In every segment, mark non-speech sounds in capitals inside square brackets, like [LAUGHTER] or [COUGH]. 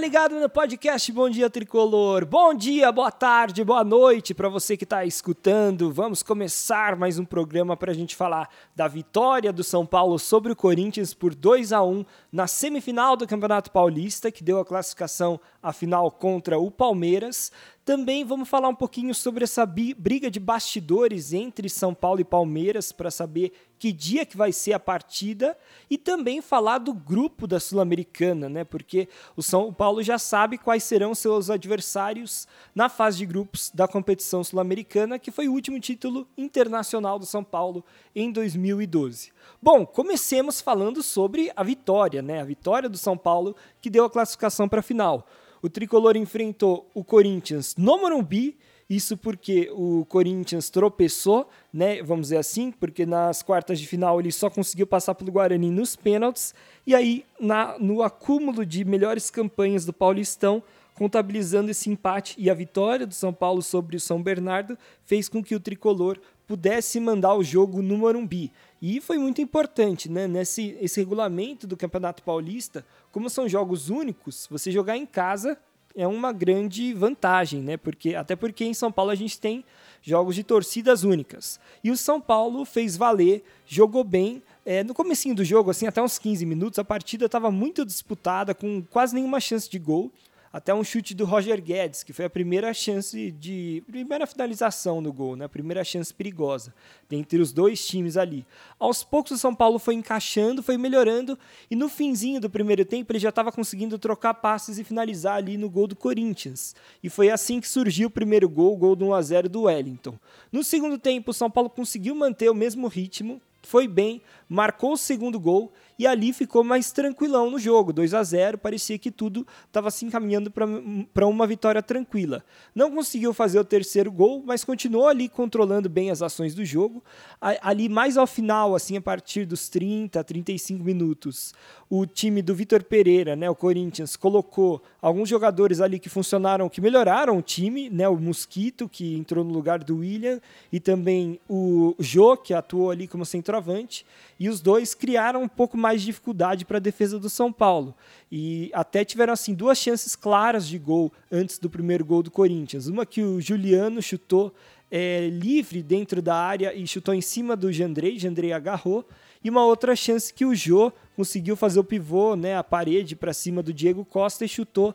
ligado no podcast Bom Dia Tricolor. Bom dia, boa tarde, boa noite para você que está escutando. Vamos começar mais um programa para a gente falar da vitória do São Paulo sobre o Corinthians por 2 a 1 na semifinal do Campeonato Paulista, que deu a classificação à final contra o Palmeiras. Também vamos falar um pouquinho sobre essa briga de bastidores entre São Paulo e Palmeiras para saber que dia que vai ser a partida e também falar do grupo da Sul-Americana, né? Porque o São Paulo já sabe quais serão seus adversários na fase de grupos da competição sul-americana, que foi o último título internacional do São Paulo em 2012. Bom, comecemos falando sobre a vitória, né? A vitória do São Paulo que deu a classificação para a final. O tricolor enfrentou o Corinthians no Morumbi. Isso porque o Corinthians tropeçou, né? Vamos dizer assim, porque nas quartas de final ele só conseguiu passar pelo Guarani nos pênaltis. E aí, na, no acúmulo de melhores campanhas do Paulistão, contabilizando esse empate e a vitória do São Paulo sobre o São Bernardo, fez com que o tricolor pudesse mandar o jogo no Morumbi. E foi muito importante, né? Nesse esse regulamento do Campeonato Paulista, como são jogos únicos, você jogar em casa é uma grande vantagem, né? Porque até porque em São Paulo a gente tem jogos de torcidas únicas. E o São Paulo fez valer, jogou bem. É, no comecinho do jogo, assim, até uns 15 minutos, a partida estava muito disputada, com quase nenhuma chance de gol até um chute do Roger Guedes, que foi a primeira chance de. primeira finalização no gol, né? Primeira chance perigosa entre os dois times ali. Aos poucos o São Paulo foi encaixando, foi melhorando, e no finzinho do primeiro tempo ele já estava conseguindo trocar passes e finalizar ali no gol do Corinthians. E foi assim que surgiu o primeiro gol, o gol do 1x0 do Wellington. No segundo tempo, o São Paulo conseguiu manter o mesmo ritmo, foi bem, marcou o segundo gol e ali ficou mais tranquilão no jogo, 2 a 0 parecia que tudo estava se encaminhando para uma vitória tranquila. Não conseguiu fazer o terceiro gol, mas continuou ali controlando bem as ações do jogo. Ali mais ao final, assim, a partir dos 30, 35 minutos, o time do Vitor Pereira, né, o Corinthians, colocou alguns jogadores ali que funcionaram, que melhoraram o time, né, o Mosquito, que entrou no lugar do William, e também o Jô, que atuou ali como centroavante e os dois criaram um pouco mais de dificuldade para a defesa do São Paulo. E até tiveram assim duas chances claras de gol antes do primeiro gol do Corinthians. Uma que o Juliano chutou é, livre dentro da área e chutou em cima do Jandrei, Jandrei agarrou. E uma outra chance que o Jô conseguiu fazer o pivô, né, a parede para cima do Diego Costa e chutou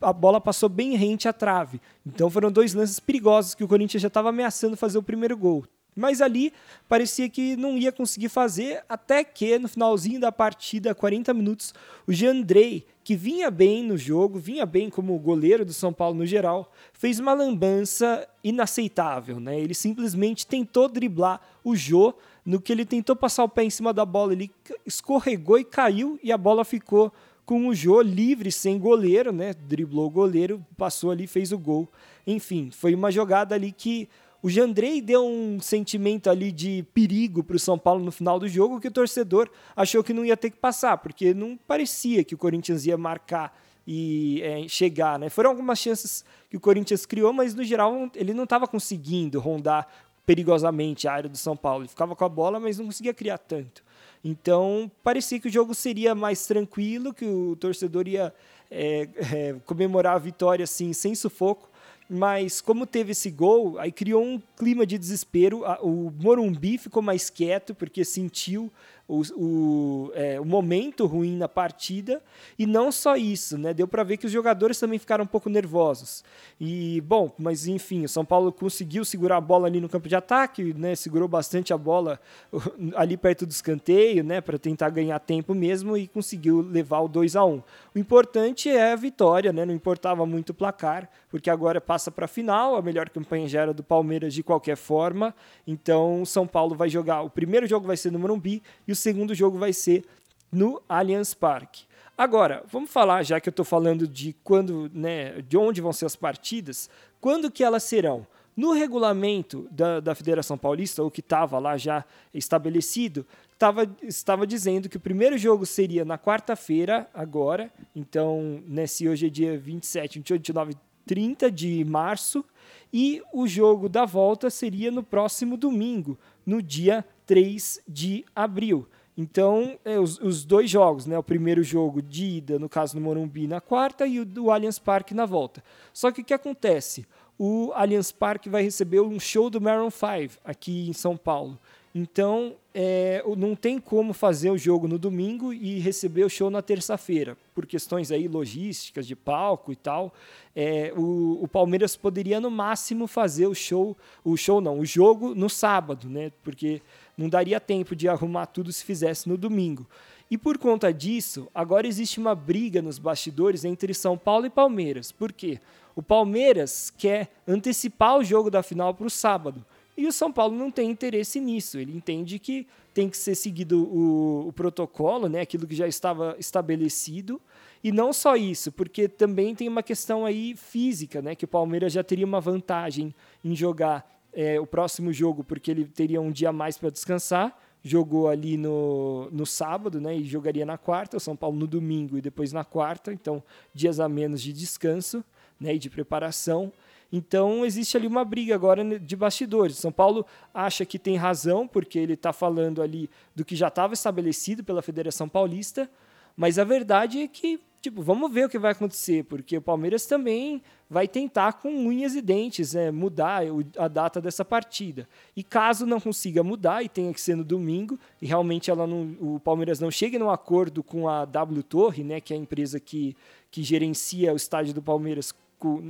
a bola passou bem rente à trave. Então foram dois lances perigosos que o Corinthians já estava ameaçando fazer o primeiro gol. Mas ali parecia que não ia conseguir fazer, até que no finalzinho da partida, 40 minutos, o Jandrei, que vinha bem no jogo, vinha bem como goleiro do São Paulo no geral, fez uma lambança inaceitável. Né? Ele simplesmente tentou driblar o Jô, no que ele tentou passar o pé em cima da bola, ele escorregou e caiu, e a bola ficou com o Jô livre, sem goleiro, né? driblou o goleiro, passou ali fez o gol. Enfim, foi uma jogada ali que o Jandrei deu um sentimento ali de perigo para o São Paulo no final do jogo que o torcedor achou que não ia ter que passar, porque não parecia que o Corinthians ia marcar e é, chegar. Né? Foram algumas chances que o Corinthians criou, mas no geral ele não estava conseguindo rondar perigosamente a área do São Paulo. Ele ficava com a bola, mas não conseguia criar tanto. Então parecia que o jogo seria mais tranquilo, que o torcedor ia é, é, comemorar a vitória assim, sem sufoco mas como teve esse gol, aí criou um clima de desespero. O Morumbi ficou mais quieto porque sentiu o, o, é, o momento ruim na partida. E não só isso, né? Deu para ver que os jogadores também ficaram um pouco nervosos. E, bom, mas enfim, o São Paulo conseguiu segurar a bola ali no campo de ataque, né? Segurou bastante a bola [LAUGHS] ali perto do escanteio, né? Para tentar ganhar tempo mesmo e conseguiu levar o 2 a 1 O importante é a vitória, né? Não importava muito o placar, porque agora passa para a final. A melhor campanha já era do Palmeiras de qualquer forma. Então, São Paulo vai jogar. O primeiro jogo vai ser no Morumbi e o segundo jogo vai ser no Allianz Parque. Agora, vamos falar, já que eu estou falando de quando, né, de onde vão ser as partidas, quando que elas serão? No regulamento da, da Federação Paulista, o que estava lá já estabelecido, tava, estava dizendo que o primeiro jogo seria na quarta-feira, agora, então, né, se hoje é dia 27, 28, 29, 30 de março, e o jogo da volta seria no próximo domingo, no dia 3 de abril. Então, é, os, os, dois jogos, né? O primeiro jogo de ida, no caso no Morumbi, na quarta, e o do Allianz Parque na volta. Só que o que acontece? O Allianz Parque vai receber um show do Maroon 5 aqui em São Paulo. Então, é, não tem como fazer o jogo no domingo e receber o show na terça-feira, por questões aí logísticas, de palco e tal. É, o, o, Palmeiras poderia, no máximo, fazer o show, o show não, o jogo no sábado, né? Porque não daria tempo de arrumar tudo se fizesse no domingo. E por conta disso, agora existe uma briga nos bastidores entre São Paulo e Palmeiras. Por quê? O Palmeiras quer antecipar o jogo da final para o sábado. E o São Paulo não tem interesse nisso. Ele entende que tem que ser seguido o, o, protocolo, né, aquilo que já estava estabelecido. E não só isso, porque também tem uma questão aí física, né, que o Palmeiras já teria uma vantagem em jogar é, o próximo jogo, porque ele teria um dia a mais para descansar. Jogou ali no, no sábado, né, e jogaria na quarta. O São Paulo no domingo e depois na quarta. Então, dias a menos de descanso né, e de preparação. Então existe ali uma briga agora de bastidores. São Paulo acha que tem razão, porque ele está falando ali do que já estava estabelecido pela Federação Paulista, mas a verdade é que, tipo, vamos ver o que vai acontecer, porque o Palmeiras também vai tentar com unhas e dentes é, mudar a data dessa partida. E caso não consiga mudar e tenha que ser no domingo, e realmente ela não, o Palmeiras não chegue num acordo com a W Torre, né, que é a empresa que, que gerencia o estádio do Palmeiras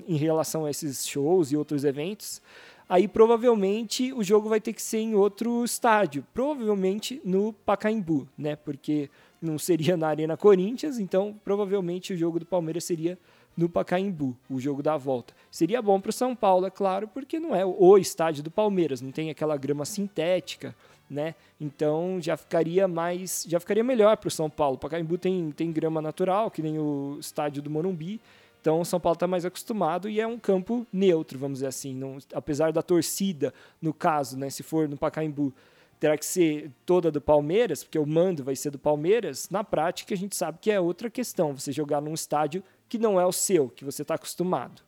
em relação a esses shows e outros eventos, aí provavelmente o jogo vai ter que ser em outro estádio, provavelmente no Pacaembu, né? Porque não seria na Arena Corinthians, então provavelmente o jogo do Palmeiras seria no Pacaembu, o jogo da volta. Seria bom para o São Paulo, é claro, porque não é o estádio do Palmeiras, não tem aquela grama sintética, né? Então já ficaria mais, já ficaria melhor para o São Paulo. O Pacaembu tem, tem grama natural, que nem o estádio do Morumbi, então o São Paulo está mais acostumado e é um campo neutro, vamos dizer assim. Não, apesar da torcida, no caso, né, se for no Pacaembu, terá que ser toda do Palmeiras, porque o mando vai ser do Palmeiras, na prática a gente sabe que é outra questão, você jogar num estádio que não é o seu, que você está acostumado.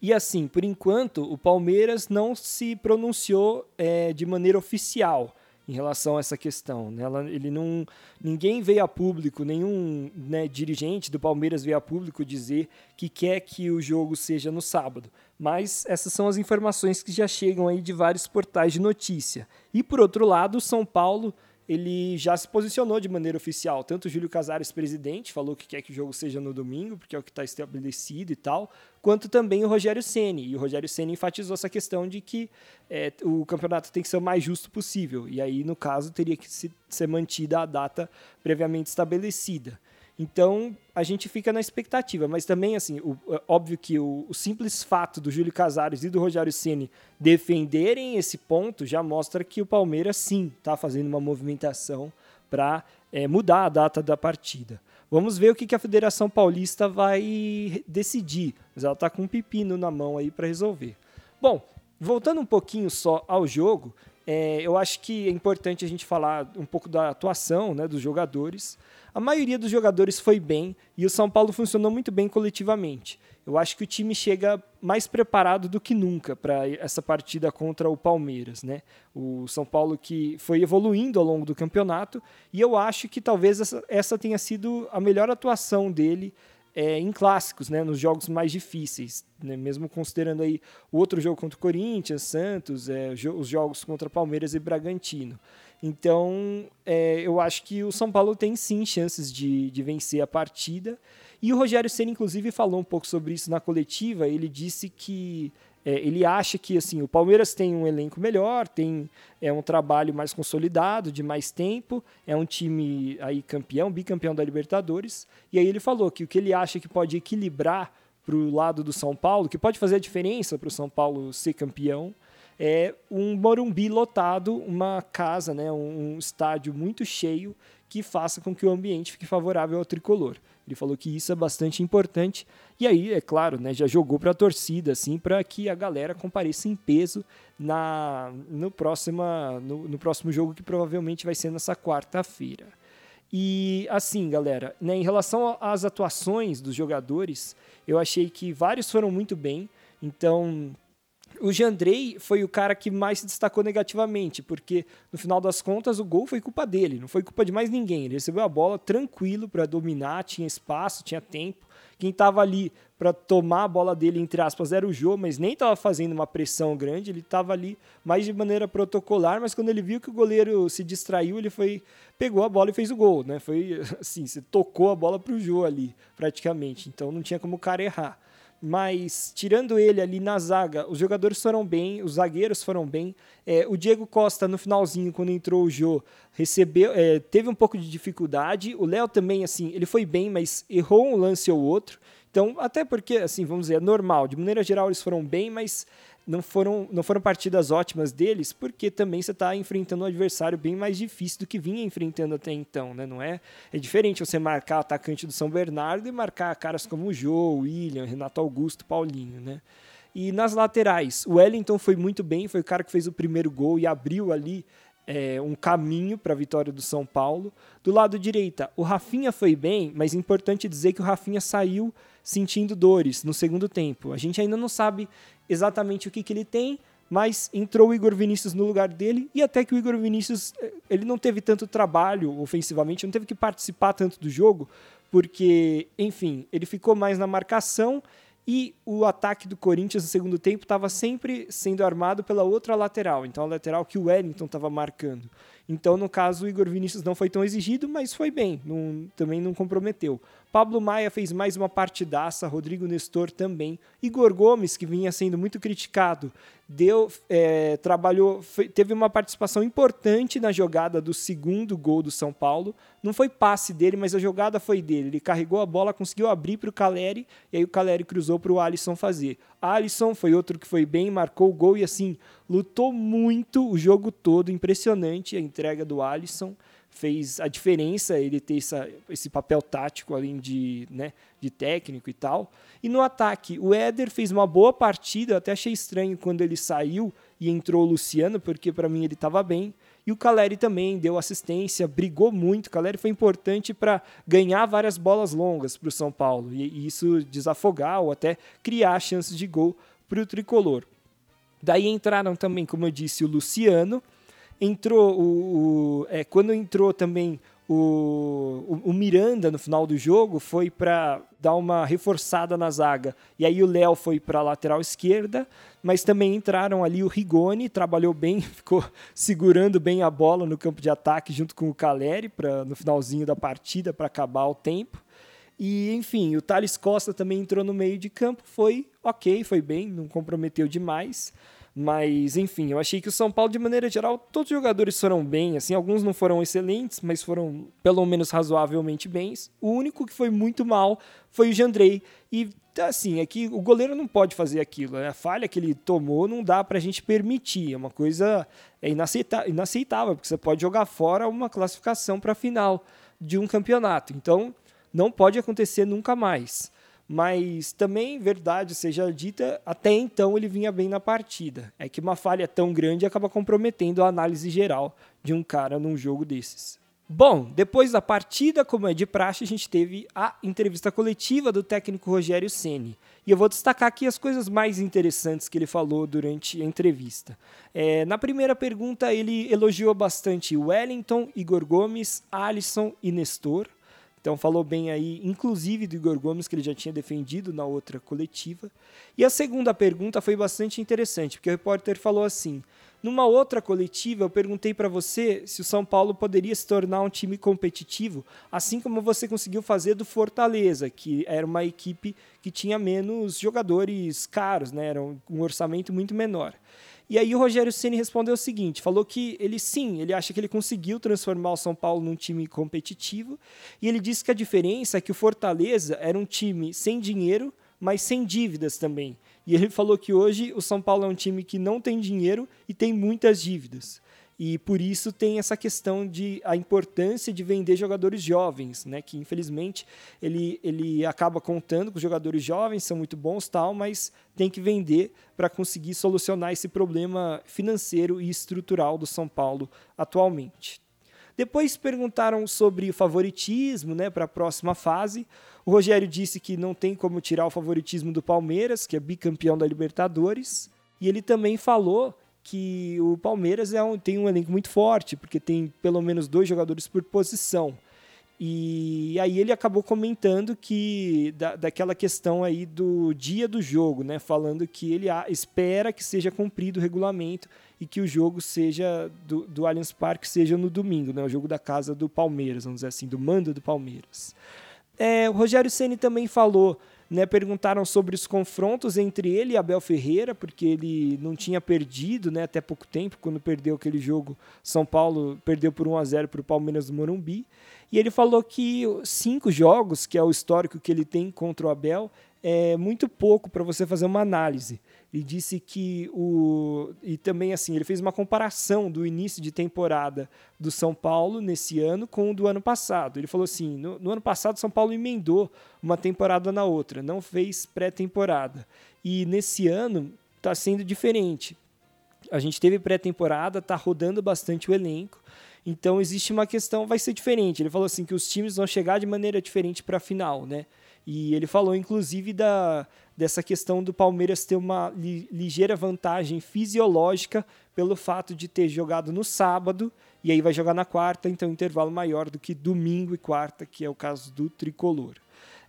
E assim, por enquanto, o Palmeiras não se pronunciou é, de maneira oficial em relação a essa questão. Né? Ela, ele não, ninguém veio a público, nenhum né, dirigente do Palmeiras veio a público dizer que quer que o jogo seja no sábado. Mas essas são as informações que já chegam aí de vários portais de notícia. E por outro lado, São Paulo ele já se posicionou de maneira oficial. Tanto o Júlio Casares, presidente, falou que quer que o jogo seja no domingo, porque é o que está estabelecido e tal, quanto também o Rogério Ceni. E o Rogério Ceni enfatizou essa questão de que é, o campeonato tem que ser o mais justo possível. E aí, no caso, teria que ser mantida a data previamente estabelecida. Então, a gente fica na expectativa, mas também, assim, o, é óbvio que o, o, simples fato do Júlio Casares e do Rogério Ceni defenderem esse ponto já mostra que o Palmeiras, sim, está fazendo uma movimentação para é, mudar a data da partida. Vamos ver o que, que a Federação Paulista vai decidir, mas ela está com um pepino na mão aí para resolver. Bom, voltando um pouquinho só ao jogo, é, eu acho que é importante a gente falar um pouco da atuação né, dos jogadores. A maioria dos jogadores foi bem e o São Paulo funcionou muito bem coletivamente. Eu acho que o time chega mais preparado do que nunca para essa partida contra o Palmeiras, né? O São Paulo que foi evoluindo ao longo do campeonato e eu acho que talvez essa, essa tenha sido a melhor atuação dele é, em clássicos, né, nos jogos mais difíceis, né, mesmo considerando aí o outro jogo contra o Corinthians, Santos, é, os jogos contra Palmeiras e Bragantino. Então, é, eu acho que o São Paulo tem sim chances de, de vencer a partida. E o Rogério Senna, inclusive, falou um pouco sobre isso na coletiva. Ele disse que é, ele acha que assim o Palmeiras tem um elenco melhor, tem é um trabalho mais consolidado, de mais tempo, é um time aí campeão, bicampeão da Libertadores. E aí ele falou que o que ele acha que pode equilibrar para o lado do São Paulo, que pode fazer a diferença para o São Paulo ser campeão, é um Morumbi lotado, uma casa, né, um estádio muito cheio que faça com que o ambiente fique favorável ao tricolor. Ele falou que isso é bastante importante. E aí, é claro, né, já jogou para a torcida, assim, para que a galera compareça em peso na, no, próxima, no, no próximo jogo, que provavelmente vai ser nessa quarta-feira. E assim, galera, né, em relação às atuações dos jogadores, eu achei que vários foram muito bem. Então, O Jandrei foi o cara que mais se destacou negativamente, porque no final das contas o gol foi culpa dele, não foi culpa de mais ninguém. Ele recebeu a bola tranquilo para dominar, tinha espaço, tinha tempo. Quem estava ali para tomar a bola dele, entre aspas, era o Jô, mas nem estava fazendo uma pressão grande, ele estava ali mais de maneira protocolar, mas quando ele viu que o goleiro se distraiu, ele foi, pegou a bola e fez o gol, né? Foi [LAUGHS] assim, você tocou a bola para o Jô ali, praticamente, então não tinha como o cara errar mas tirando ele ali na zaga, os jogadores foram bem, os zagueiros foram bem. É, o Diego Costa, no finalzinho, quando entrou o Jô, recebeu, é, teve um pouco de dificuldade. O Léo também, assim, ele foi bem, mas errou um lance ou outro. Então, até porque, assim, vamos dizer, é normal. De maneira geral, eles foram bem, mas não foram, não foram partidas ótimas deles, porque também você está enfrentando um adversário bem mais difícil do que vinha enfrentando até então, né? Não é? É diferente você marcar atacante do São Bernardo e marcar caras como o Jô, William, Renato Augusto, Paulinho, né? E nas laterais, o Wellington foi muito bem, foi o cara que fez o primeiro gol e abriu ali é, um caminho para a vitória do São Paulo. Do lado direita, o Rafinha foi bem, mas é importante dizer que o Rafinha saiu sentindo dores no segundo tempo. A gente ainda não sabe exatamente o que, que ele tem, mas entrou o Igor Vinícius no lugar dele e até que o Igor Vinícius eh, ele não teve tanto trabalho ofensivamente, não teve que participar tanto do jogo, porque, enfim, ele ficou mais na marcação e o ataque do Corinthians no segundo tempo estava sempre sendo armado pela outra lateral, então a lateral que o Wellington estava marcando. Então, no caso, o Igor Vinícius não foi tão exigido, mas foi bem, não, também não comprometeu. Pablo Maia fez mais uma partidaça, Rodrigo Nestor também. Igor Gomes, que vinha sendo muito criticado, deu, é, trabalhou, foi, teve uma participação importante na jogada do segundo gol do São Paulo. Não foi passe dele, mas a jogada foi dele. Ele carregou a bola, conseguiu abrir para o Caleri, e aí o Caleri cruzou para o Alisson fazer. Alisson foi outro que foi bem, marcou o gol e assim, lutou muito o jogo todo, impressionante a entrega do Alisson fez a diferença ele ter essa, esse papel tático além de, né, de técnico e tal. E no ataque, o Éder fez uma boa partida, até achei estranho quando ele saiu e entrou o Luciano, porque para mim ele estava bem. E o Caleri também deu assistência, brigou muito. O Caleri foi importante para ganhar várias bolas longas para o São Paulo e, isso desafogar ou até criar chances de gol para o tricolor. Daí entraram também, como eu disse, o Luciano, entrou o, o é, quando entrou também o, o, Miranda no final do jogo foi para dar uma reforçada na zaga. E aí o Léo foi para a lateral esquerda, mas também entraram ali o Rigoni, trabalhou bem, [LAUGHS] ficou segurando bem a bola no campo de ataque junto com o Caleri para no finalzinho da partida para acabar o tempo. E enfim, o Thales Costa também entrou no meio de campo, foi ok, foi bem, não comprometeu demais. Mas, enfim, eu achei que o São Paulo, de maneira geral, todos os jogadores foram bem. Assim, alguns não foram excelentes, mas foram pelo menos razoavelmente bens. O único que foi muito mal foi o Jandrei. E, assim, é que o goleiro não pode fazer aquilo. Né? A falha que ele tomou não dá pra gente permitir. É uma coisa é inaceitável, porque você pode jogar fora uma classificação para a final de um campeonato. Então, não pode acontecer nunca mais mas também, verdade seja dita, até então ele vinha bem na partida. É que uma falha tão grande acaba comprometendo a análise geral de um cara num jogo desses. Bom, depois da partida, como é de praxe, a gente teve a entrevista coletiva do técnico Rogério Ceni. E eu vou destacar aqui as coisas mais interessantes que ele falou durante a entrevista. É, na primeira pergunta, ele elogiou bastante Wellington, Igor Gomes, Alisson e Nestor. Então falou bem aí, inclusive do Igor Gomes, que ele já tinha defendido na outra coletiva. E a segunda pergunta foi bastante interessante, porque o repórter falou assim: numa outra coletiva, eu perguntei para você se o São Paulo poderia se tornar um time competitivo, assim como você conseguiu fazer do Fortaleza, que era uma equipe que tinha menos jogadores caros, né? era um orçamento muito menor. E aí o Rogério Ceni respondeu o seguinte, falou que ele sim, ele acha que ele conseguiu transformar o São Paulo num time competitivo, e ele disse que a diferença é que o Fortaleza era um time sem dinheiro, mas sem dívidas também. E ele falou que hoje o São Paulo é um time que não tem dinheiro e tem muitas dívidas. E por isso tem essa questão de a importância de vender jogadores jovens, né? Que infelizmente ele, ele acaba contando com jogadores jovens, são muito bons tal, mas tem que vender para conseguir solucionar esse problema financeiro e estrutural do São Paulo atualmente. Depois perguntaram sobre o favoritismo né, para a próxima fase. O Rogério disse que não tem como tirar o favoritismo do Palmeiras, que é bicampeão da Libertadores. E ele também falou que o Palmeiras é um, tem um elenco muito forte, porque tem pelo menos dois jogadores por posição. E aí ele acabou comentando que da, daquela questão aí do dia do jogo, né? Falando que ele espera que seja cumprido o regulamento e que o jogo seja do, do Allianz Parque seja no domingo, né? O jogo da casa do Palmeiras, vamos dizer assim, do mando do Palmeiras. É, o Rogério Ceni também falou né, perguntaram sobre os confrontos entre ele e Abel Ferreira, porque ele não tinha perdido né, até pouco tempo, quando perdeu aquele jogo, São Paulo perdeu por 1 a 0 para o Palmeiras do Morumbi. E ele falou que cinco jogos, que é o histórico que ele tem contra o Abel, é muito pouco para você fazer uma análise. Ele disse que o. E também, assim, ele fez uma comparação do início de temporada do São Paulo nesse ano com o do ano passado. Ele falou assim: no, no ano passado, São Paulo emendou uma temporada na outra, não fez pré-temporada. E nesse ano está sendo diferente. A gente teve pré-temporada, está rodando bastante o elenco. Então existe uma questão, vai ser diferente. Ele falou assim que os times vão chegar de maneira diferente para a final, né? E ele falou inclusive da dessa questão do Palmeiras ter uma li, ligeira vantagem fisiológica pelo fato de ter jogado no sábado e aí vai jogar na quarta, então intervalo maior do que domingo e quarta, que é o caso do tricolor.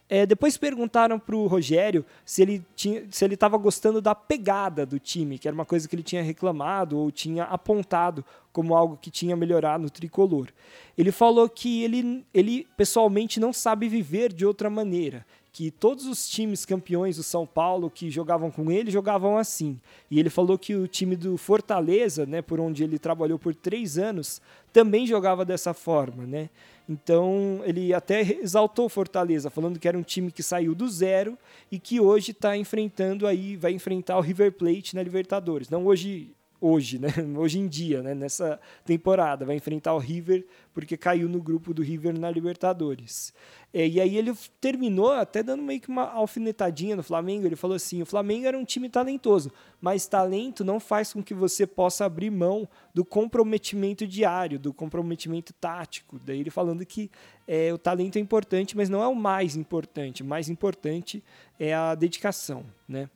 É, depois perguntaram para o Rogério se ele tinha, se ele estava gostando da pegada do time, que era uma coisa que ele tinha reclamado ou tinha apontado como algo que tinha melhorar no tricolor. Ele falou que ele, ele pessoalmente não sabe viver de outra maneira que todos os times campeões do São Paulo que jogavam com ele jogavam assim. E ele falou que o time do Fortaleza, né, por onde ele trabalhou por três anos, também jogava dessa forma, né? Então ele até exaltou Fortaleza, falando que era um time que saiu do zero e que hoje está enfrentando aí, vai enfrentar o River Plate na Libertadores. Não hoje hoje, né? [LAUGHS] Hoje em dia, né? Nessa temporada, vai enfrentar o River porque caiu no grupo do River na Libertadores. É, e aí ele terminou até dando meio que uma alfinetadinha no Flamengo. Ele falou assim: o Flamengo era um time talentoso, mas talento não faz com que você possa abrir mão do comprometimento diário, do comprometimento tático. Daí ele falando que é, o talento é importante, mas não é o mais importante. O mais importante é a dedicação, né?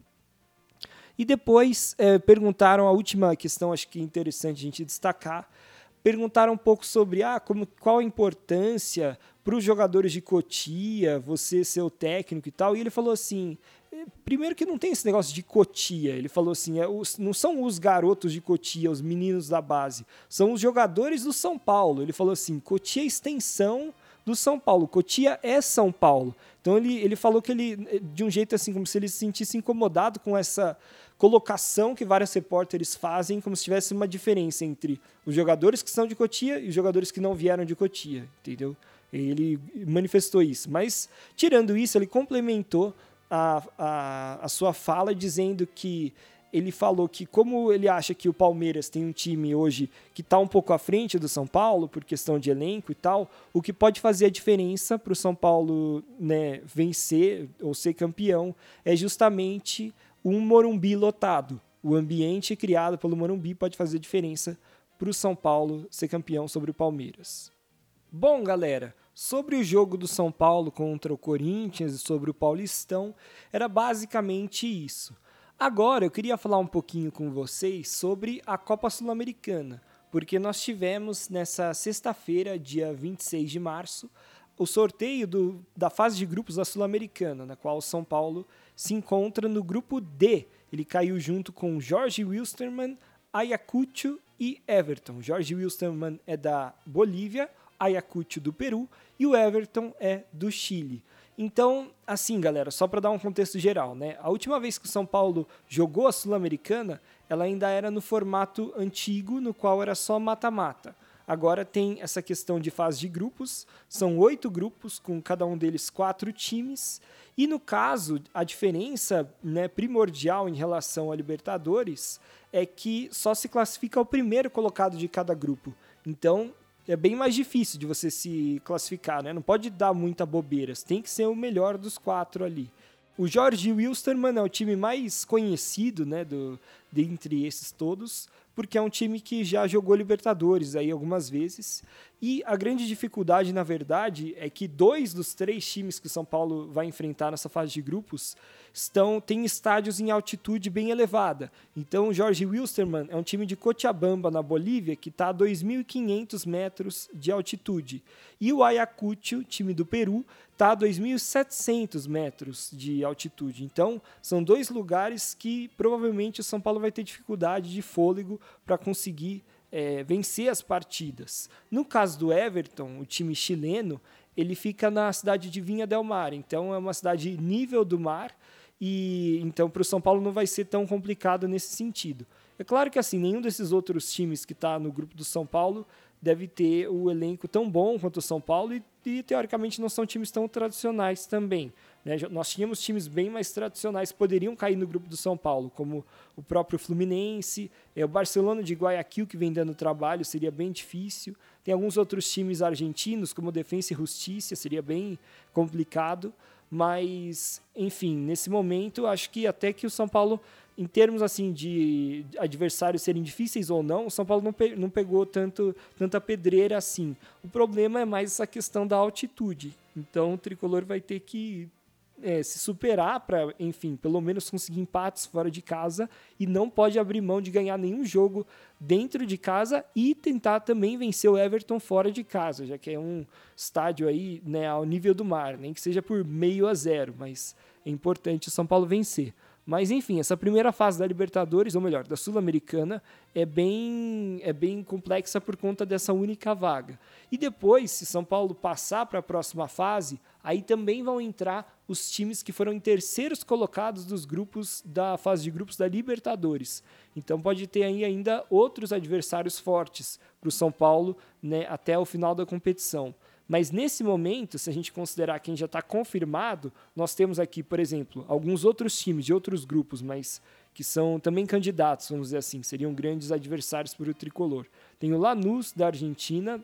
E depois é, perguntaram a última questão, acho que é interessante a gente destacar. Perguntaram um pouco sobre ah, como, qual a importância para os jogadores de Cotia, você ser o técnico e tal. E ele falou assim: é, primeiro que não tem esse negócio de Cotia. Ele falou assim: é, os, não são os garotos de Cotia, os meninos da base, são os jogadores do São Paulo. Ele falou assim: Cotia é extensão do São Paulo. Cotia é São Paulo. Então ele, ele falou que ele, de um jeito assim, como se ele se sentisse incomodado com essa colocação que vários repórteres fazem, como se tivesse uma diferença entre os jogadores que são de Cotia e os jogadores que não vieram de Cotia, entendeu? Ele manifestou isso. Mas, tirando isso, ele complementou a, a, a sua fala dizendo que ele falou que como ele acha que o Palmeiras tem um time hoje que está um pouco à frente do São Paulo por questão de elenco e tal, o que pode fazer a diferença para o São Paulo né, vencer ou ser campeão é justamente um Morumbi lotado. O ambiente criado pelo Morumbi pode fazer diferença para o São Paulo ser campeão sobre o Palmeiras. Bom, galera, sobre o jogo do São Paulo contra o Corinthians e sobre o Paulistão, era basicamente isso. Agora eu queria falar um pouquinho com vocês sobre a Copa Sul-Americana, porque nós tivemos nessa sexta-feira, dia 26 de março, o sorteio do, da fase de grupos da Sul-Americana, na qual o São Paulo se encontra no grupo D. Ele caiu junto com Jorge Wilstermann, Ayacucho e Everton. Jorge Wilstermann é da Bolívia, Ayacucho do Peru e o Everton é do Chile. Então, assim, galera, só para dar um contexto geral, né? A última vez que o São Paulo jogou a Sul-Americana, ela ainda era no formato antigo, no qual era só mata-mata. Agora tem essa questão de fase de grupos, são oito grupos, com cada um deles quatro times, e no caso, a diferença né, primordial em relação a Libertadores é que só se classifica o primeiro colocado de cada grupo. Então é bem mais difícil de você se classificar, né? Não pode dar muita bobeira, tem que ser o melhor dos quatro ali. O Jorge Wilstermann é o time mais conhecido, né, do, dentre esses todos, porque é um time que já jogou Libertadores aí algumas vezes. E a grande dificuldade, na verdade, é que dois dos três times que o São Paulo vai enfrentar nessa fase de grupos estão têm estádios em altitude bem elevada. Então, o Jorge Wilstermann é um time de Cochabamba, na Bolívia, que está a 2.500 metros de altitude. E o Ayacucho, time do Peru, está a 2.700 metros de altitude. Então, são dois lugares que provavelmente o São Paulo vai ter dificuldade de fôlego para conseguir é, vencer as partidas. No caso do Everton, o time chileno, ele fica na cidade de Vinha del Mar, então é uma cidade nível do mar e então para o São Paulo não vai ser tão complicado nesse sentido. É claro que assim nenhum desses outros times que está no grupo do São Paulo deve ter o elenco tão bom quanto o São Paulo e, e teoricamente não são times tão tradicionais também. Né? Nós tínhamos times bem mais tradicionais poderiam cair no grupo do São Paulo, como o próprio Fluminense, é, o Barcelona de Guayaquil, que vem dando trabalho, seria bem difícil. Tem alguns outros times argentinos, como Defensa e Justiça, seria bem complicado. Mas, enfim, nesse momento, acho que até que o São Paulo, em termos assim de adversários serem difíceis ou não, o São Paulo não, pe não pegou tanto, tanta pedreira assim. O problema é mais essa questão da altitude. Então, o tricolor vai ter que é, se superar para, enfim, pelo menos conseguir empates fora de casa e não pode abrir mão de ganhar nenhum jogo dentro de casa e tentar também vencer o Everton fora de casa, já que é um estádio aí né, ao nível do mar, nem que seja por meio a zero, mas é importante o São Paulo vencer. Mas enfim, essa primeira fase da Libertadores, ou melhor, da Sul-Americana, é bem, é bem complexa por conta dessa única vaga. E depois, se São Paulo passar para a próxima fase, aí também vão entrar os times que foram em terceiros colocados dos grupos da fase de grupos da Libertadores. Então pode ter aí ainda outros adversários fortes para o São Paulo né, até o final da competição. Mas nesse momento, se a gente considerar quem já está confirmado, nós temos aqui, por exemplo, alguns outros times de outros grupos, mas que são também candidatos, vamos dizer assim, seriam grandes adversários para o tricolor. Tem o Lanús da Argentina,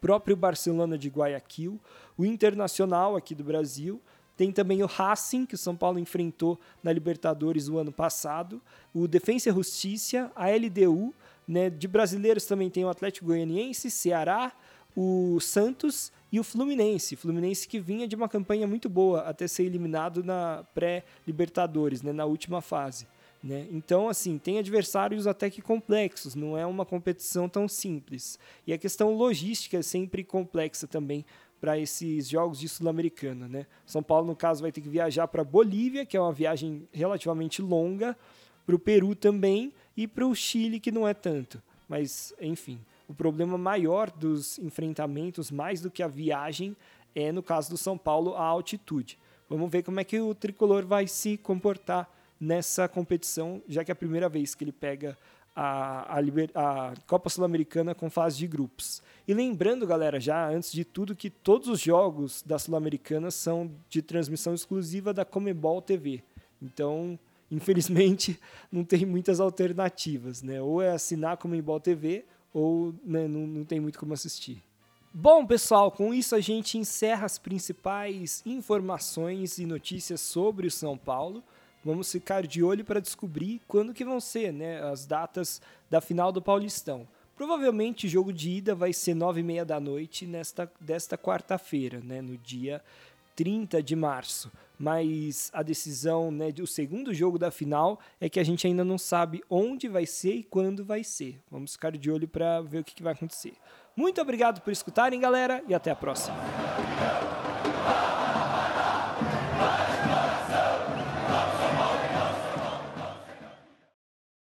próprio Barcelona de Guayaquil, o Internacional aqui do Brasil, tem também o Racing, que o São Paulo enfrentou na Libertadores o ano passado, o Defensa e Justiça, a LDU, né, de brasileiros também tem o Atlético Goianiense, Ceará, o Santos e o Fluminense. Fluminense que vinha de uma campanha muito boa até ser eliminado na pré-Libertadores, né, na última fase. Né? Então, assim, tem adversários até que complexos, não é uma competição tão simples. E a questão logística é sempre complexa também para esses jogos de Sul-Americana. Né? São Paulo, no caso, vai ter que viajar para Bolívia, que é uma viagem relativamente longa, para o Peru também e para o Chile, que não é tanto. Mas, enfim, o problema maior dos enfrentamentos, mais do que a viagem, é no caso do São Paulo, a altitude. Vamos ver como é que o tricolor vai se comportar nessa competição, já que é a primeira vez que ele pega a, a, a Copa Sul-Americana com fase de grupos. E lembrando, galera, já antes de tudo, que todos os jogos da Sul-Americana são de transmissão exclusiva da Comebol TV. Então, infelizmente, [LAUGHS] não tem muitas alternativas, né? Ou é assinar a Comebol TV ou né, não, não tem muito como assistir. Bom, pessoal, com isso a gente encerra as principais informações e notícias sobre o São Paulo. Vamos ficar de olho para descobrir quando que vão ser né, as datas da final do Paulistão. Provavelmente o jogo de ida vai ser nove e meia da noite nesta, desta quarta-feira, né, no dia 30 de março. Mas a decisão, né, do segundo jogo da final é que a gente ainda não sabe onde vai ser e quando vai ser. Vamos ficar de olho para ver o que, que vai acontecer. Muito obrigado por escutarem, galera, e até a próxima.